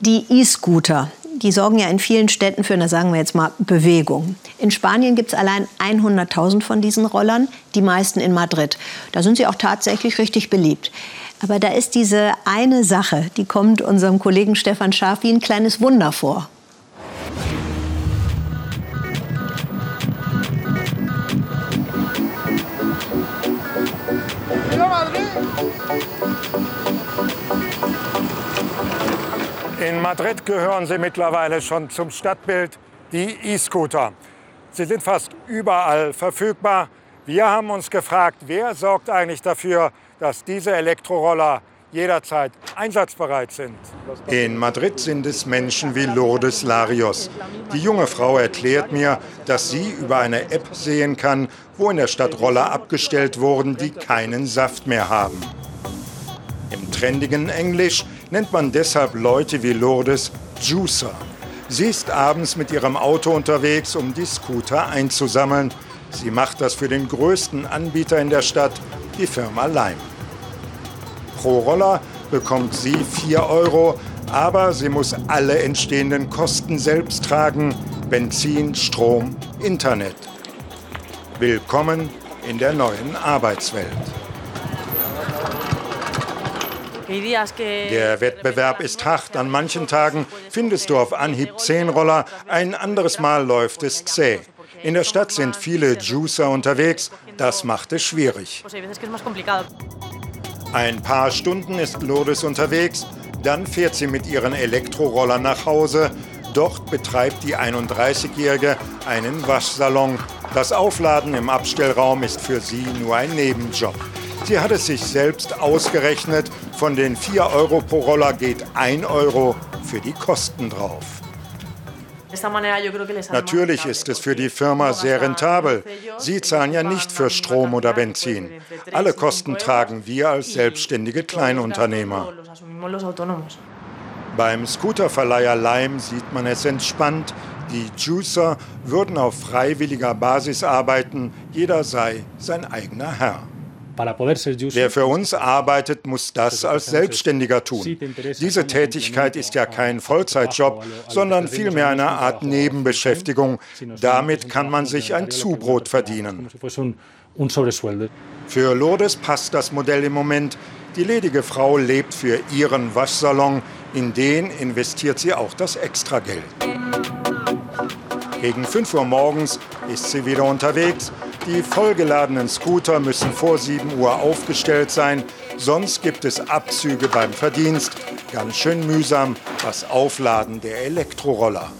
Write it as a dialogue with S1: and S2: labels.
S1: Die E-Scooter, die sorgen ja in vielen Städten für, na sagen wir jetzt mal, Bewegung. In Spanien gibt es allein 100.000 von diesen Rollern, die meisten in Madrid. Da sind sie auch tatsächlich richtig beliebt. Aber da ist diese eine Sache, die kommt unserem Kollegen Stefan Scharf wie ein kleines Wunder vor.
S2: In Madrid gehören sie mittlerweile schon zum Stadtbild, die E-Scooter. Sie sind fast überall verfügbar. Wir haben uns gefragt, wer sorgt eigentlich dafür, dass diese Elektroroller jederzeit einsatzbereit sind.
S3: In Madrid sind es Menschen wie Lourdes Larios. Die junge Frau erklärt mir, dass sie über eine App sehen kann, wo in der Stadt Roller abgestellt wurden, die keinen Saft mehr haben. Im trendigen Englisch nennt man deshalb Leute wie Lourdes Juicer. Sie ist abends mit ihrem Auto unterwegs, um die Scooter einzusammeln. Sie macht das für den größten Anbieter in der Stadt, die Firma Lime. Pro Roller bekommt sie 4 Euro, aber sie muss alle entstehenden Kosten selbst tragen. Benzin, Strom, Internet. Willkommen in der neuen Arbeitswelt. Der Wettbewerb ist hart. An manchen Tagen findest du auf Anhieb 10 Roller, ein anderes Mal läuft es zäh. In der Stadt sind viele Juicer unterwegs, das macht es schwierig. Ein paar Stunden ist Lourdes unterwegs, dann fährt sie mit ihren Elektrorollern nach Hause. Dort betreibt die 31-Jährige einen Waschsalon. Das Aufladen im Abstellraum ist für sie nur ein Nebenjob. Sie hat es sich selbst ausgerechnet. Von den 4 Euro pro Roller geht 1 Euro für die Kosten drauf. Natürlich ist es für die Firma sehr rentabel. Sie zahlen ja nicht für Strom oder Benzin. Alle Kosten tragen wir als selbstständige Kleinunternehmer. Beim Scooterverleiher Lime sieht man es entspannt. Die Juicer würden auf freiwilliger Basis arbeiten. Jeder sei sein eigener Herr. Wer für uns arbeitet, muss das als Selbstständiger tun. Diese Tätigkeit ist ja kein Vollzeitjob, sondern vielmehr eine Art Nebenbeschäftigung. Damit kann man sich ein Zubrot verdienen. Für Lourdes passt das Modell im Moment. Die ledige Frau lebt für ihren Waschsalon. In den investiert sie auch das Extrageld. Gegen 5 Uhr morgens ist sie wieder unterwegs die vollgeladenen Scooter müssen vor 7 Uhr aufgestellt sein, sonst gibt es Abzüge beim Verdienst. Ganz schön mühsam das Aufladen der Elektroroller.